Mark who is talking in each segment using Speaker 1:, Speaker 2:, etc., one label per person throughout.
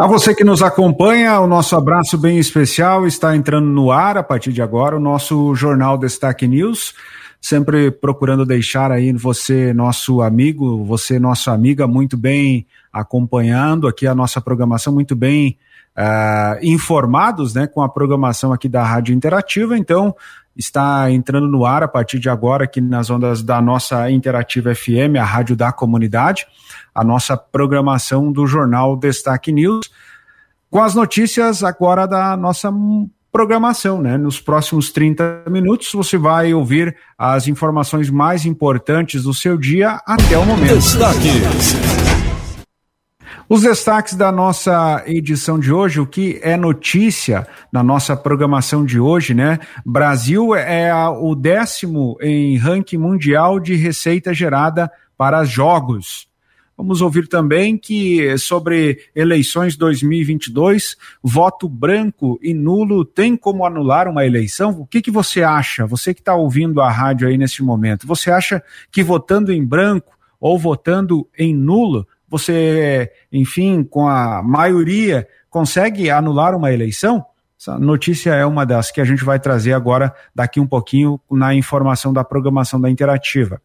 Speaker 1: A você que nos acompanha, o nosso abraço bem especial está entrando no ar a partir de agora o nosso Jornal Destaque News, sempre procurando deixar aí você, nosso amigo, você, nossa amiga, muito bem acompanhando aqui a nossa programação, muito bem uh, informados né, com a programação aqui da Rádio Interativa. Então, está entrando no ar a partir de agora aqui nas ondas da nossa Interativa FM, a Rádio da Comunidade a nossa programação do jornal Destaque News, com as notícias agora da nossa programação, né? Nos próximos 30 minutos você vai ouvir as informações mais importantes do seu dia até o momento. Destaques. Os destaques da nossa edição de hoje, o que é notícia na nossa programação de hoje, né? Brasil é o décimo em ranking mundial de receita gerada para jogos. Vamos ouvir também que sobre eleições 2022, voto branco e nulo tem como anular uma eleição? O que, que você acha? Você que está ouvindo a rádio aí nesse momento, você acha que votando em branco ou votando em nulo, você, enfim, com a maioria, consegue anular uma eleição? Essa notícia é uma das que a gente vai trazer agora, daqui um pouquinho, na informação da programação da Interativa.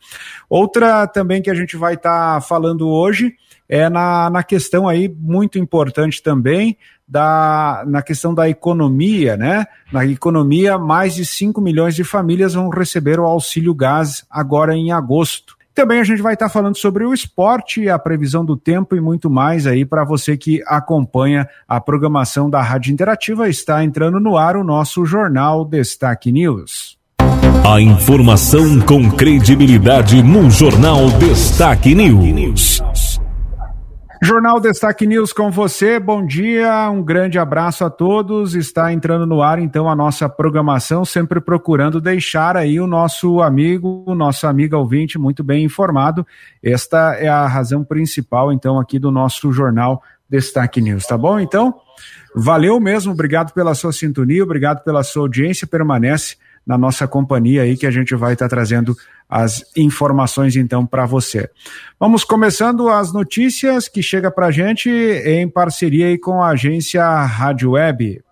Speaker 1: Outra também que a gente vai estar tá falando hoje é na, na questão aí muito importante também da, na questão da economia, né? Na economia, mais de 5 milhões de famílias vão receber o auxílio gás agora em agosto. Também a gente vai estar falando sobre o esporte, a previsão do tempo e muito mais aí para você que acompanha a programação da Rádio Interativa. Está entrando no ar o nosso Jornal Destaque News.
Speaker 2: A informação com credibilidade no Jornal Destaque News.
Speaker 1: Jornal Destaque News com você, bom dia, um grande abraço a todos. Está entrando no ar então a nossa programação, sempre procurando deixar aí o nosso amigo, o nosso amigo ouvinte muito bem informado. Esta é a razão principal então aqui do nosso Jornal Destaque News, tá bom? Então, valeu mesmo, obrigado pela sua sintonia, obrigado pela sua audiência, permanece na nossa companhia aí que a gente vai estar trazendo as informações então para você. Vamos começando as notícias que chega para a gente em parceria com a agência Rádio Web.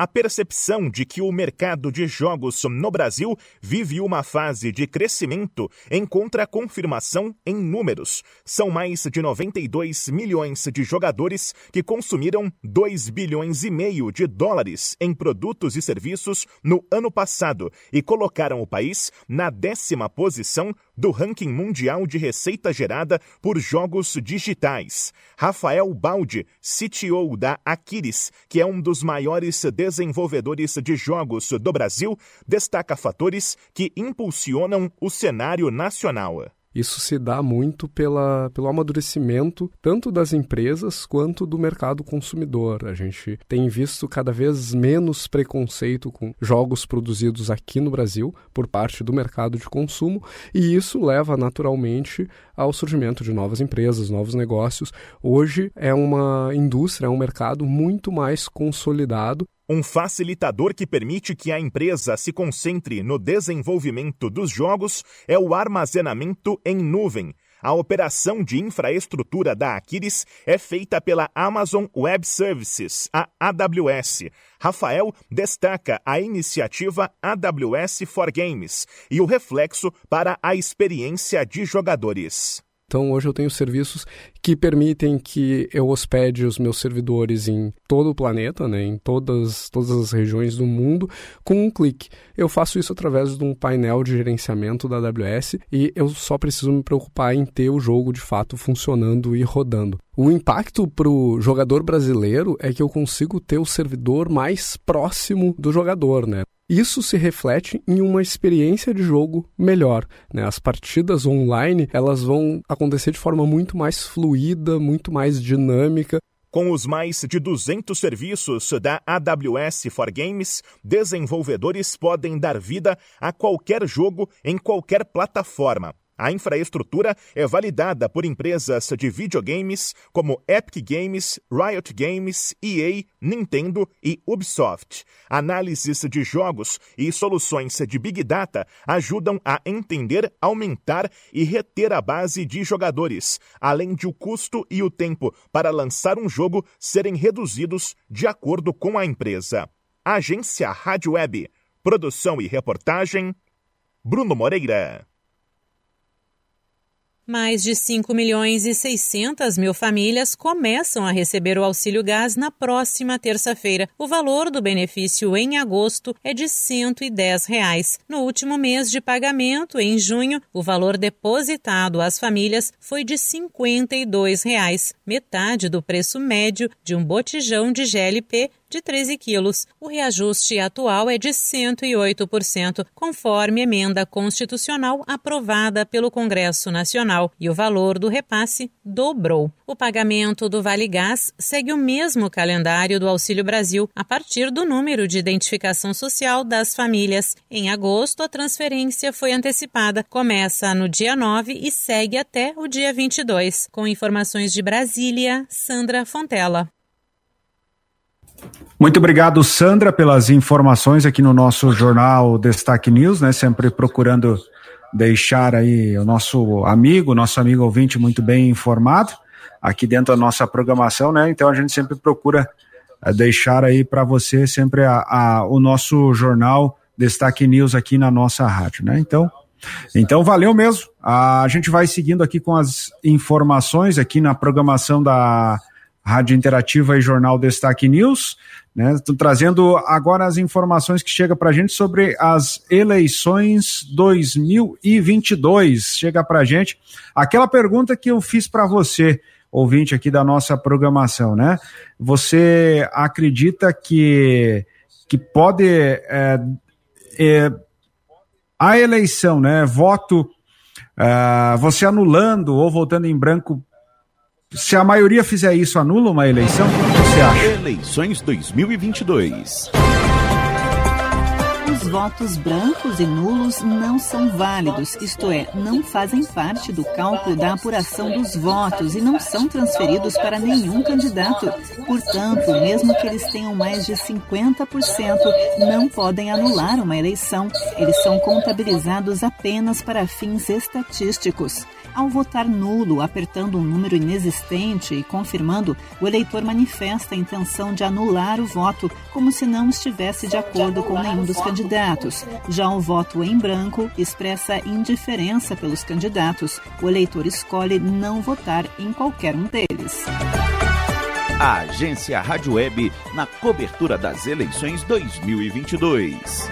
Speaker 3: A percepção de que o mercado de jogos no Brasil vive uma fase de crescimento encontra confirmação em números. São mais de 92 milhões de jogadores que consumiram 2 bilhões e meio de dólares em produtos e serviços no ano passado e colocaram o país na décima posição do ranking mundial de receita gerada por jogos digitais. Rafael Baldi, CTO da Aquiris, que é um dos maiores desenvolvedores de jogos do Brasil, destaca fatores que impulsionam o cenário nacional.
Speaker 4: Isso se dá muito pela, pelo amadurecimento tanto das empresas quanto do mercado consumidor. A gente tem visto cada vez menos preconceito com jogos produzidos aqui no Brasil por parte do mercado de consumo, e isso leva naturalmente ao surgimento de novas empresas, novos negócios. Hoje é uma indústria, é um mercado muito mais consolidado
Speaker 3: um facilitador que permite que a empresa se concentre no desenvolvimento dos jogos é o armazenamento em nuvem. A operação de infraestrutura da Aquiris é feita pela Amazon Web Services, a AWS. Rafael destaca a iniciativa AWS for Games e o reflexo para a experiência de jogadores.
Speaker 4: Então hoje eu tenho serviços que permitem que eu hospede os meus servidores em todo o planeta, né, em todas, todas as regiões do mundo, com um clique. Eu faço isso através de um painel de gerenciamento da AWS e eu só preciso me preocupar em ter o jogo de fato funcionando e rodando. O impacto para o jogador brasileiro é que eu consigo ter o servidor mais próximo do jogador, né? Isso se reflete em uma experiência de jogo melhor. Né? As partidas online elas vão acontecer de forma muito mais fluida, muito mais dinâmica.
Speaker 3: Com os mais de 200 serviços da AWS for Games, desenvolvedores podem dar vida a qualquer jogo em qualquer plataforma. A infraestrutura é validada por empresas de videogames como Epic Games, Riot Games, EA, Nintendo e Ubisoft. Análises de jogos e soluções de Big Data ajudam a entender, aumentar e reter a base de jogadores, além de o custo e o tempo para lançar um jogo serem reduzidos de acordo com a empresa. Agência Rádio Web. Produção e reportagem Bruno Moreira.
Speaker 5: Mais de 5 milhões e 600 mil famílias começam a receber o auxílio gás na próxima terça-feira. O valor do benefício em agosto é de 110 reais. No último mês de pagamento, em junho, o valor depositado às famílias foi de 52 reais, metade do preço médio de um botijão de GLP de 13 quilos. O reajuste atual é de 108%, conforme emenda constitucional aprovada pelo Congresso Nacional, e o valor do repasse dobrou. O pagamento do Vale Gás segue o mesmo calendário do Auxílio Brasil, a partir do número de identificação social das famílias. Em agosto, a transferência foi antecipada, começa no dia 9 e segue até o dia 22. Com informações de Brasília, Sandra Fontela.
Speaker 1: Muito obrigado, Sandra, pelas informações aqui no nosso jornal Destaque News, né? Sempre procurando deixar aí o nosso amigo, nosso amigo ouvinte muito bem informado aqui dentro da nossa programação, né? Então a gente sempre procura eh, deixar aí para você sempre a, a, o nosso jornal Destaque News aqui na nossa rádio, né? Então, então valeu mesmo. A gente vai seguindo aqui com as informações aqui na programação da Rádio Interativa e Jornal Destaque News. Né? Estou trazendo agora as informações que chegam para a gente sobre as eleições 2022. Chega para a gente aquela pergunta que eu fiz para você, ouvinte aqui da nossa programação, né? Você acredita que, que pode é, é, a eleição, né? Voto, uh, você anulando ou votando em branco se a maioria fizer isso, anula uma eleição? O que você acha?
Speaker 6: Eleições 2022.
Speaker 7: Os votos brancos e nulos não são válidos, isto é, não fazem parte do cálculo da apuração dos votos e não são transferidos para nenhum candidato. Portanto, mesmo que eles tenham mais de 50%, não podem anular uma eleição. Eles são contabilizados apenas para fins estatísticos. Ao votar nulo, apertando um número inexistente e confirmando, o eleitor manifesta a intenção de anular o voto, como se não estivesse de acordo com nenhum dos candidatos. Já o voto em branco expressa indiferença pelos candidatos. O eleitor escolhe não votar em qualquer um deles.
Speaker 6: A agência Rádio Web na cobertura das eleições 2022.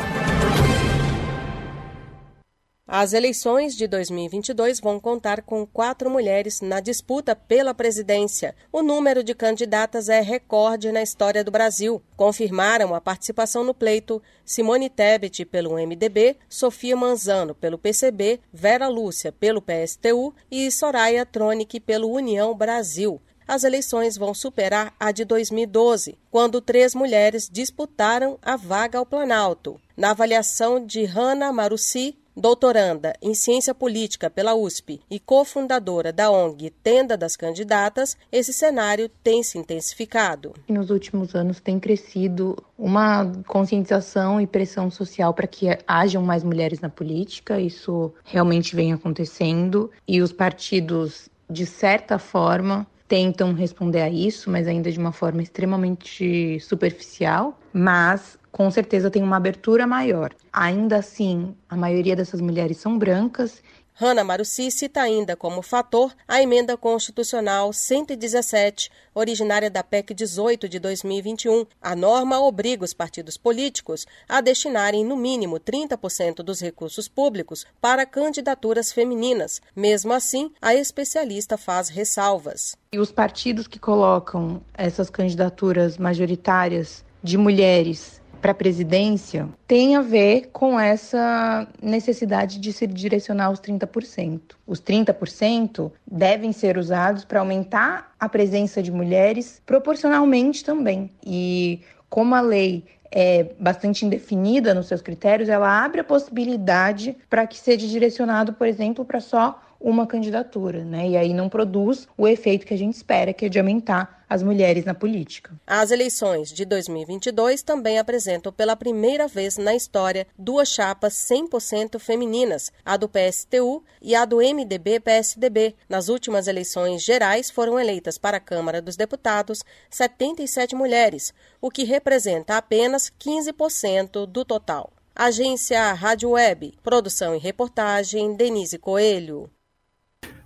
Speaker 8: As eleições de 2022 vão contar com quatro mulheres na disputa pela presidência. O número de candidatas é recorde na história do Brasil. Confirmaram a participação no pleito Simone Tebet pelo MDB, Sofia Manzano pelo PCB, Vera Lúcia pelo PSTU e Soraya Tronic pelo União Brasil as eleições vão superar a de 2012, quando três mulheres disputaram a vaga ao Planalto. Na avaliação de Hanna Marussi, doutoranda em ciência política pela USP e cofundadora da ONG Tenda das Candidatas, esse cenário tem se intensificado.
Speaker 9: Nos últimos anos tem crescido uma conscientização e pressão social para que hajam mais mulheres na política, isso realmente vem acontecendo e os partidos, de certa forma, tentam responder a isso, mas ainda de uma forma extremamente superficial. Mas com certeza tem uma abertura maior. Ainda assim, a maioria dessas mulheres são brancas
Speaker 8: Hanna Maruci cita ainda como fator a emenda constitucional 117, originária da PEC 18 de 2021. A norma obriga os partidos políticos a destinarem no mínimo 30% dos recursos públicos para candidaturas femininas. Mesmo assim, a especialista faz ressalvas.
Speaker 9: E os partidos que colocam essas candidaturas majoritárias de mulheres para a presidência tem a ver com essa necessidade de se direcionar aos 30%. Os 30% devem ser usados para aumentar a presença de mulheres proporcionalmente também. E como a lei é bastante indefinida nos seus critérios, ela abre a possibilidade para que seja direcionado, por exemplo, para só uma candidatura, né? E aí não produz o efeito que a gente espera, que é de aumentar as mulheres na política.
Speaker 8: As eleições de 2022 também apresentam pela primeira vez na história duas chapas 100% femininas, a do PSTU e a do MDB-PSDB. Nas últimas eleições gerais foram eleitas para a Câmara dos Deputados 77 mulheres, o que representa apenas 15% do total. Agência Rádio Web, produção e reportagem Denise Coelho.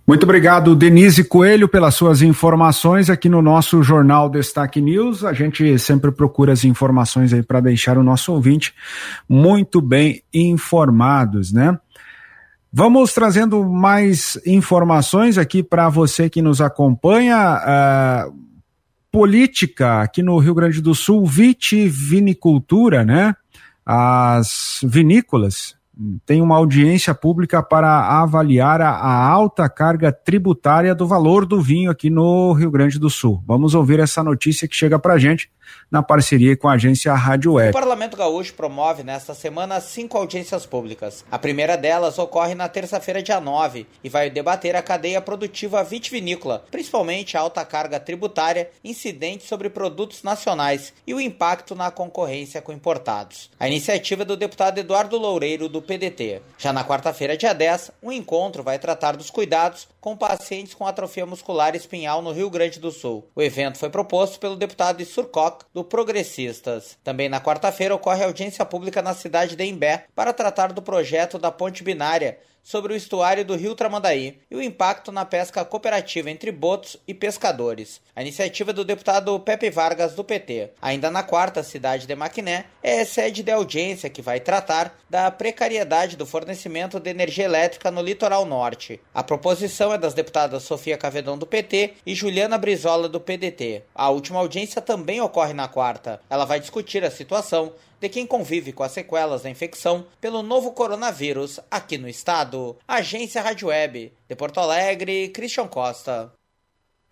Speaker 1: Muito obrigado, Denise Coelho, pelas suas informações aqui no nosso Jornal Destaque News. A gente sempre procura as informações aí para deixar o nosso ouvinte muito bem informados, né? Vamos trazendo mais informações aqui para você que nos acompanha. Uh, política aqui no Rio Grande do Sul, vitivinicultura, né? As vinícolas tem uma audiência pública para avaliar a, a, alta carga tributária do valor do vinho aqui no Rio Grande do Sul. Vamos ouvir essa notícia que chega para a gente na parceria com a agência Rádio Web.
Speaker 10: O Parlamento Gaúcho promove nesta semana cinco audiências públicas. A primeira delas ocorre na terça-feira, dia 9, e vai debater a cadeia produtiva vitivinícola, principalmente a alta carga tributária incidente sobre produtos nacionais e o impacto na concorrência com importados. A iniciativa é do deputado Eduardo Loureiro, do PDT. Já na quarta-feira, dia 10, o um encontro vai tratar dos cuidados com pacientes com atrofia muscular espinhal no Rio Grande do Sul. O evento foi proposto pelo deputado Surcoc, do Progressistas. Também na quarta-feira ocorre audiência pública na cidade de Embé para tratar do projeto da ponte binária sobre o estuário do Rio Tramandaí e o impacto na pesca cooperativa entre botos e pescadores. A iniciativa do deputado Pepe Vargas do PT. Ainda na quarta cidade de Maquiné é sede de audiência que vai tratar da precariedade do fornecimento de energia elétrica no litoral norte. A proposição é das deputadas Sofia Cavedão do PT e Juliana Brizola do PDT. A última audiência também ocorre na quarta. Ela vai discutir a situação de quem convive com as sequelas da infecção pelo novo coronavírus aqui no estado. Agência Rádio Web, de Porto Alegre, Christian Costa.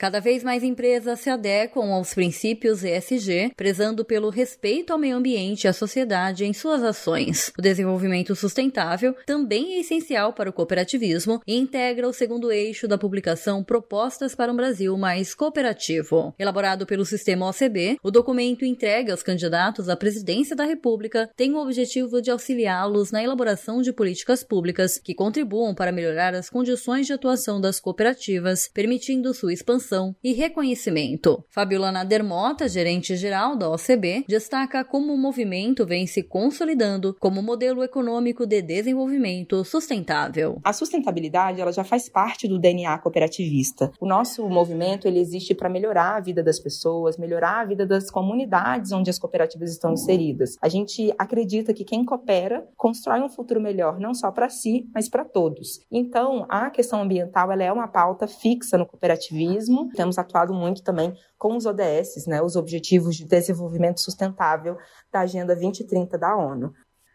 Speaker 11: Cada vez mais empresas se adequam aos princípios ESG, prezando pelo respeito ao meio ambiente e à sociedade em suas ações. O desenvolvimento sustentável também é essencial para o cooperativismo e integra o segundo eixo da publicação Propostas para um Brasil Mais Cooperativo. Elaborado pelo sistema OCB, o documento entregue aos candidatos à presidência da República tem o objetivo de auxiliá-los na elaboração de políticas públicas que contribuam para melhorar as condições de atuação das cooperativas, permitindo sua expansão e reconhecimento. Fabiola Dermota, gerente-geral da OCB, destaca como o movimento vem se consolidando como modelo econômico de desenvolvimento sustentável.
Speaker 12: A sustentabilidade ela já faz parte do DNA cooperativista. O nosso movimento ele existe para melhorar a vida das pessoas, melhorar a vida das comunidades onde as cooperativas estão inseridas. A gente acredita que quem coopera constrói um futuro melhor não só para si, mas para todos. Então, a questão ambiental ela é uma pauta fixa no cooperativismo temos atuado muito também com os ODS, né, os Objetivos de Desenvolvimento Sustentável da Agenda 2030 da ONU.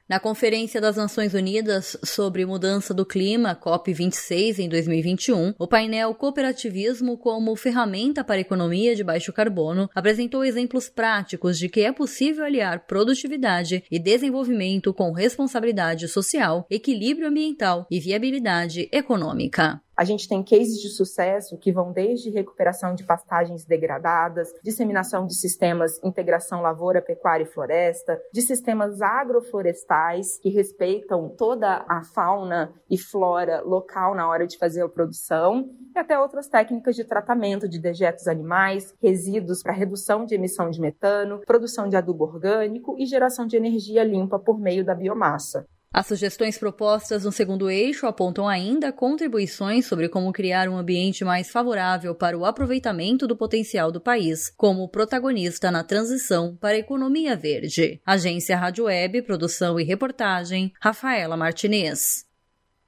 Speaker 11: Na Conferência das Nações Unidas sobre Mudança do Clima, COP26, em 2021, o painel Cooperativismo como ferramenta para a economia de baixo carbono apresentou exemplos práticos de que é possível aliar produtividade e desenvolvimento com responsabilidade social, equilíbrio ambiental e viabilidade econômica.
Speaker 12: A gente tem cases de sucesso que vão desde recuperação de pastagens degradadas, disseminação de sistemas integração lavoura, pecuária e floresta, de sistemas agroflorestais que respeitam toda a fauna e flora local na hora de fazer a produção, e até outras técnicas de tratamento de dejetos animais, resíduos para redução de emissão de metano, produção de adubo orgânico e geração de energia limpa por meio da biomassa.
Speaker 11: As sugestões propostas no segundo eixo apontam ainda contribuições sobre como criar um ambiente mais favorável para o aproveitamento do potencial do país, como protagonista na transição para a economia verde. Agência Rádio Web, produção e reportagem, Rafaela Martinez.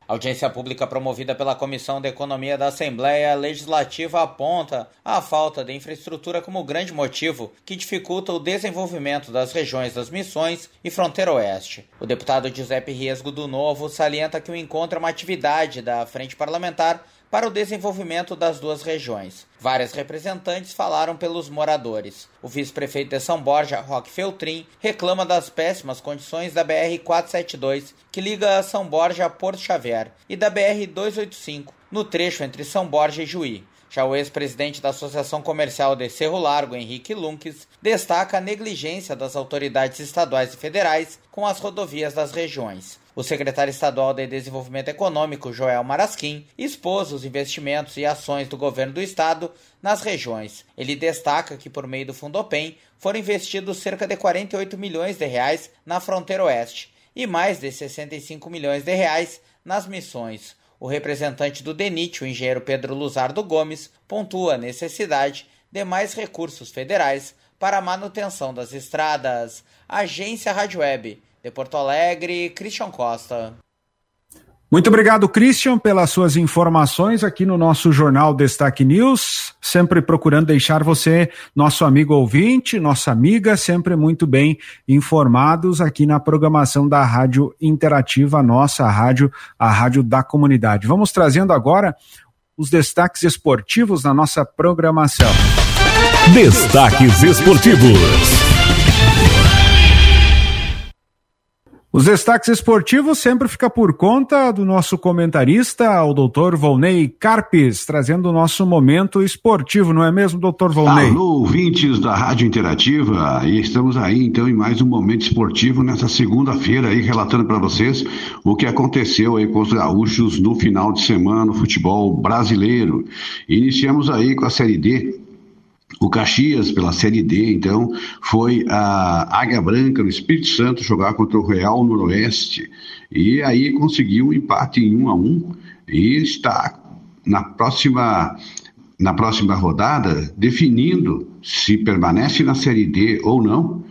Speaker 10: A audiência pública promovida pela Comissão de Economia da Assembleia Legislativa aponta a falta de infraestrutura como grande motivo que dificulta o desenvolvimento das regiões das Missões e Fronteira Oeste. O deputado Giuseppe Riesgo do Novo salienta que o encontro é uma atividade da Frente Parlamentar para o desenvolvimento das duas regiões. Várias representantes falaram pelos moradores. O vice-prefeito de São Borja, Roque Feltrin, reclama das péssimas condições da BR-472, que liga São Borja a Porto Xavier, e da BR-285, no trecho entre São Borja e Juí. Já o ex-presidente da Associação Comercial de Cerro Largo, Henrique Lunques, destaca a negligência das autoridades estaduais e federais com as rodovias das regiões. O secretário estadual de Desenvolvimento Econômico, Joel Marasquim, expôs os investimentos e ações do governo do estado nas regiões. Ele destaca que, por meio do Fundopem, foram investidos cerca de 48 milhões de reais na fronteira oeste e mais de 65 milhões de reais nas missões. O representante do DENIT, o engenheiro Pedro Luzardo Gomes, pontua a necessidade de mais recursos federais para a manutenção das estradas. Agência Rádio Web, de Porto Alegre, Christian Costa.
Speaker 1: Muito obrigado, Christian, pelas suas informações aqui no nosso Jornal Destaque News. Sempre procurando deixar você, nosso amigo ouvinte, nossa amiga, sempre muito bem informados aqui na programação da Rádio Interativa, nossa rádio, a Rádio da Comunidade. Vamos trazendo agora os destaques esportivos na nossa programação.
Speaker 2: Destaques esportivos.
Speaker 1: Os destaques esportivos sempre fica por conta do nosso comentarista, o doutor Volney Carpes, trazendo o nosso momento esportivo, não é mesmo, doutor Volney?
Speaker 13: Alô, ouvintes da Rádio Interativa, e estamos aí então em mais um momento esportivo nessa segunda-feira aí, relatando para vocês o que aconteceu aí com os gaúchos no final de semana no futebol brasileiro. Iniciamos aí com a Série D, o Caxias, pela Série D, então, foi a Águia Branca, no Espírito Santo, jogar contra o Real Noroeste. E aí conseguiu um empate em 1 um a 1 um, e está na próxima, na próxima rodada definindo se permanece na Série D ou não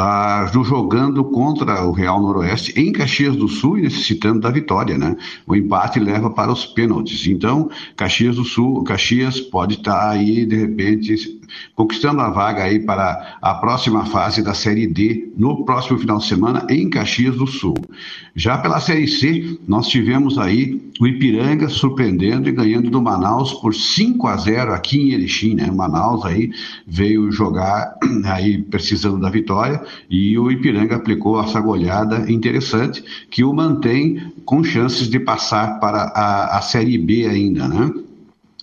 Speaker 13: ah, jogando contra o Real Noroeste em Caxias do Sul e necessitando da vitória, né? O empate leva para os pênaltis. Então, Caxias do Sul, Caxias pode estar aí de repente conquistando a vaga aí para a próxima fase da Série D no próximo final de semana em Caxias do Sul. Já pela Série C, nós tivemos aí o Ipiranga surpreendendo e ganhando do Manaus por 5 a 0 aqui em Erechim, né? O Manaus aí veio jogar aí precisando da vitória e o Ipiranga aplicou essa goleada interessante que o mantém com chances de passar para a, a Série B ainda, né?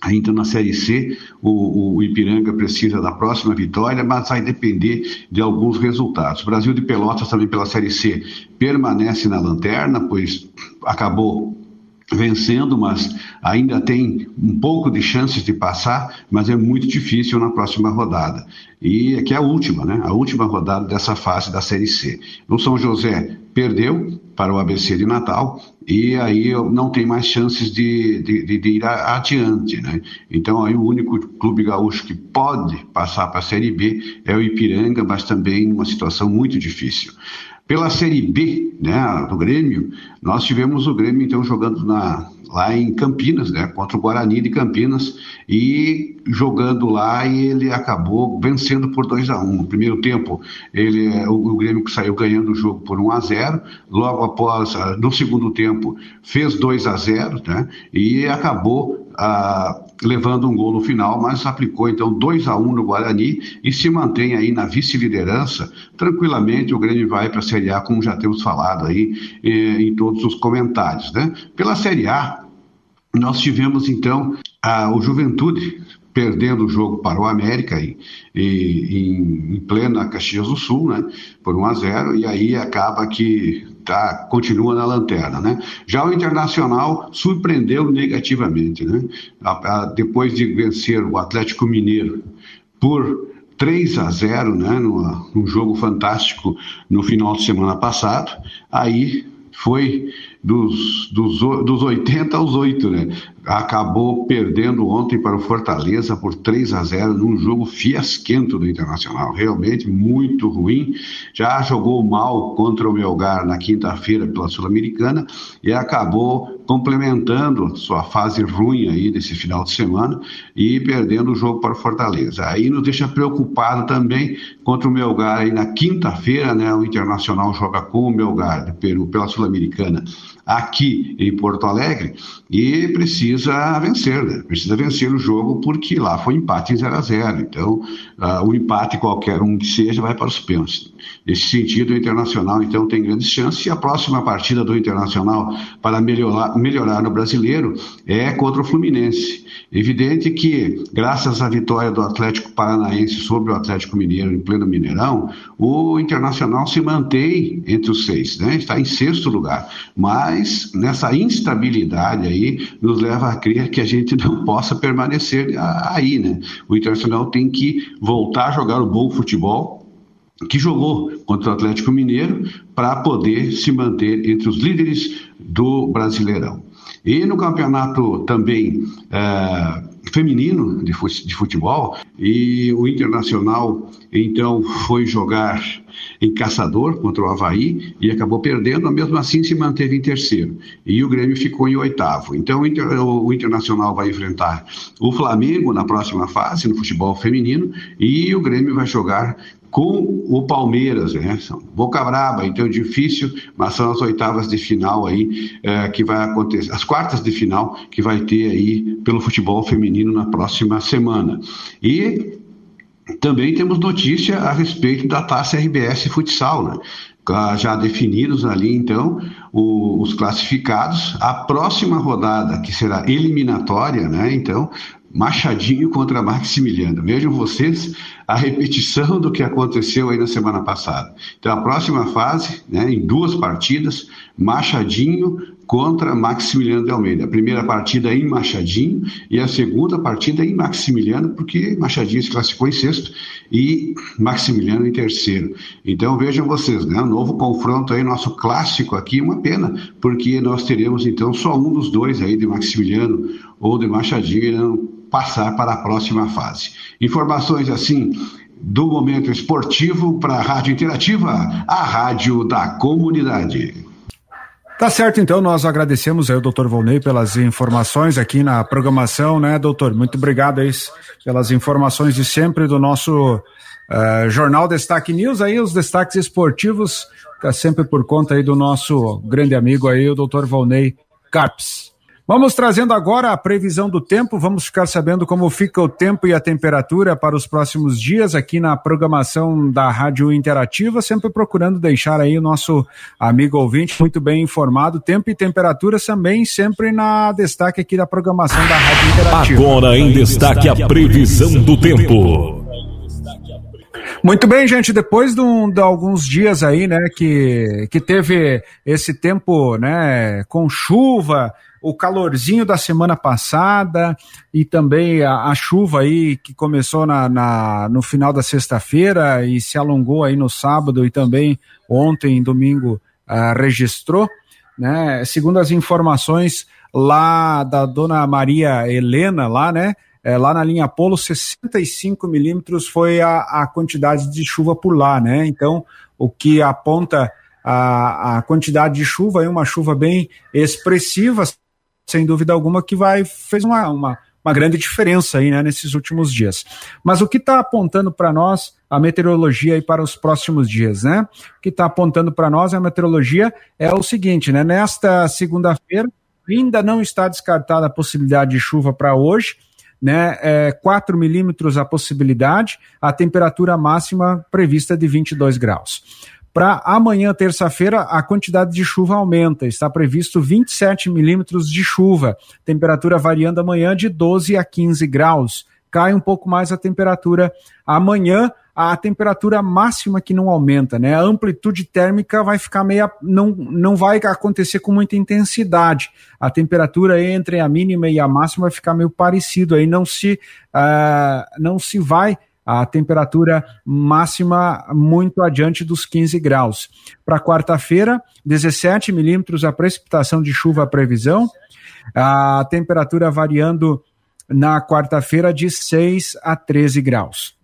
Speaker 13: Ainda na Série C, o, o, Ipiranga precisa da próxima vitória, mas vai depender de alguns resultados. O Brasil de Pelotas, também pela Série C, permanece na lanterna, pois acabou vencendo, mas ainda tem um pouco de chances de passar, mas é muito difícil na próxima rodada. E aqui é a última, né? A última rodada dessa fase da Série C. O São José perdeu para o ABC de Natal e aí não tem mais chances de, de, de ir adiante, né? Então aí o único clube gaúcho que pode passar para a Série B é o Ipiranga, mas também uma situação muito difícil. Pela Série B, né, do Grêmio, nós tivemos o Grêmio então jogando na, lá em Campinas, né, contra o Guarani de Campinas e jogando lá e ele acabou vencendo por 2 a 1 um. No primeiro tempo, ele o, o Grêmio saiu ganhando o jogo por 1 um a 0. Logo após, ah, no segundo tempo, fez 2 a 0, né, e acabou levando um gol no final, mas aplicou então 2 a 1 um no Guarani e se mantém aí na vice-liderança. Tranquilamente o Grêmio vai para a Série A, como já temos falado aí eh, em todos os comentários. Né? Pela Série A, nós tivemos então a, o Juventude perdendo o jogo para o América em, em, em plena Caxias do Sul, né, por 1 a 0 e aí acaba que tá, continua na lanterna, né? Já o Internacional surpreendeu negativamente, né? Depois de vencer o Atlético Mineiro por 3 a 0, né, num jogo fantástico no final de semana passado, aí foi dos, dos, dos 80 aos 8, né? Acabou perdendo ontem para o Fortaleza por 3 a 0 num jogo fiasquento do Internacional, realmente muito ruim. Já jogou mal contra o Melgar na quinta-feira pela Sul-Americana e acabou complementando sua fase ruim aí desse final de semana e perdendo o jogo para o Fortaleza. Aí nos deixa preocupado também contra o Melgar aí na quinta-feira, né? O Internacional joga com o Melgar de Peru pela Sul-Americana aqui em Porto Alegre e precisa vencer, né? Precisa vencer o jogo porque lá foi empate em 0 a 0 Então, uh, o empate qualquer um que seja vai para os pênaltis. Nesse sentido, o Internacional então tem grandes chances e a próxima partida do Internacional para melhorar, melhorar no brasileiro é contra o Fluminense. Evidente que, graças à vitória do Atlético Paranaense sobre o Atlético Mineiro em pleno Mineirão, o Internacional se mantém entre os seis, né? está em sexto lugar. Mas nessa instabilidade aí nos leva a crer que a gente não possa permanecer aí, né? O Internacional tem que voltar a jogar o bom futebol que jogou contra o Atlético Mineiro para poder se manter entre os líderes do Brasileirão. E no campeonato também é, feminino de futebol, e o Internacional então foi jogar em Caçador contra o Havaí e acabou perdendo, mesmo assim se manteve em terceiro. E o Grêmio ficou em oitavo. Então o, Inter, o Internacional vai enfrentar o Flamengo na próxima fase, no futebol feminino, e o Grêmio vai jogar com o Palmeiras, né? São Boca Braba, então difícil, mas são as oitavas de final aí é, que vai acontecer, as quartas de final que vai ter aí pelo futebol feminino na próxima semana. E também temos notícia a respeito da taça RBS Futsal, né? já definidos ali então os classificados. A próxima rodada, que será eliminatória, né? Então, Machadinho contra Maximiliano. Vejam vocês a repetição do que aconteceu aí na semana passada. Então, a próxima fase, né, em duas partidas, Machadinho contra Maximiliano de Almeida. A primeira partida em Machadinho e a segunda partida em Maximiliano, porque Machadinho se classificou em sexto e Maximiliano em terceiro. Então vejam vocês, né? Um novo confronto aí, nosso clássico aqui, uma pena, porque nós teremos então só um dos dois aí de Maximiliano ou de Machadinho passar para a próxima fase. Informações assim do momento esportivo para a Rádio Interativa, a rádio da comunidade.
Speaker 1: Tá certo, então, nós agradecemos aí o doutor Volney pelas informações aqui na programação, né, doutor? Muito obrigado aí pelas informações de sempre do nosso uh, Jornal Destaque News, aí os destaques esportivos, fica sempre por conta aí do nosso grande amigo aí, o doutor Volney Carpes. Vamos trazendo agora a previsão do tempo, vamos ficar sabendo como fica o tempo e a temperatura para os próximos dias aqui na programação da Rádio Interativa, sempre procurando deixar aí o nosso amigo ouvinte muito bem informado, tempo e temperatura também sempre na destaque aqui da programação da Rádio Interativa.
Speaker 2: Agora em destaque a previsão do tempo.
Speaker 1: Muito bem, gente, depois de, um, de, alguns dias aí, né, que, que teve esse tempo, né, com chuva, o calorzinho da semana passada e também a, a chuva aí que começou na, na no final da sexta-feira e se alongou aí no sábado e também ontem, domingo, uh, registrou, né? Segundo as informações lá da dona Maria Helena, lá, né? É, lá na linha Polo, 65 milímetros foi a, a quantidade de chuva por lá, né? Então, o que aponta a, a quantidade de chuva é uma chuva bem expressiva, sem dúvida alguma, que vai fez uma, uma, uma grande diferença aí, né, nesses últimos dias. Mas o que está apontando para nós a meteorologia aí para os próximos dias, né? O que está apontando para nós a meteorologia é o seguinte, né? Nesta segunda-feira ainda não está descartada a possibilidade de chuva para hoje, né? É, 4 milímetros a possibilidade, a temperatura máxima prevista de 22 graus. Para amanhã, terça-feira, a quantidade de chuva aumenta. Está previsto 27 milímetros de chuva. Temperatura variando amanhã de 12 a 15 graus. Cai um pouco mais a temperatura amanhã a temperatura máxima que não aumenta, né? A amplitude térmica vai ficar meia, não, não vai acontecer com muita intensidade. A temperatura entre a mínima e a máxima vai ficar meio parecido, aí não se, uh, não se vai a temperatura máxima muito adiante dos 15 graus. Para quarta-feira, 17 milímetros a precipitação de chuva a previsão, a temperatura variando na quarta-feira de 6 a 13 graus.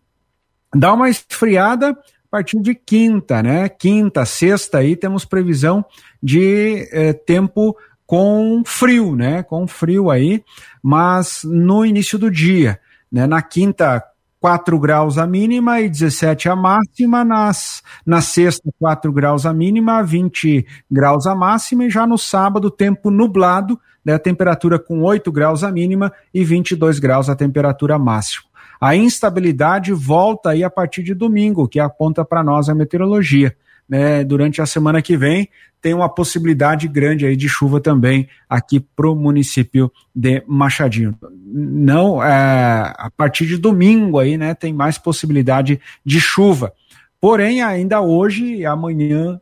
Speaker 1: Dá uma esfriada a partir de quinta, né? Quinta, sexta aí temos previsão de eh, tempo com frio, né? Com frio aí, mas no início do dia, né? Na quinta, 4 graus a mínima e 17 a máxima, nas, na sexta, 4 graus a mínima, 20 graus a máxima, e já no sábado, tempo nublado, né, temperatura com 8 graus a mínima e 22 graus a temperatura máxima. A instabilidade volta aí a partir de domingo, que aponta para nós a meteorologia né, durante a semana que vem, tem uma possibilidade grande aí de chuva também aqui para o município de Machadinho. Não, é, a partir de domingo aí, né, tem mais possibilidade de chuva. Porém, ainda hoje e amanhã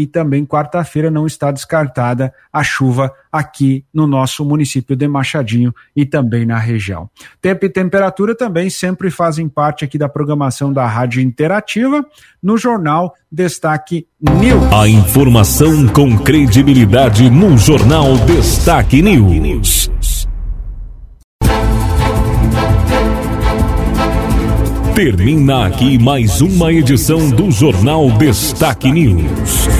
Speaker 1: e também quarta-feira não está descartada a chuva aqui no nosso município de Machadinho e também na região. Tempo e temperatura também sempre fazem parte aqui da programação da Rádio Interativa no jornal Destaque News.
Speaker 2: A informação com credibilidade no jornal Destaque News. Termina aqui mais uma edição do Jornal Destaque News.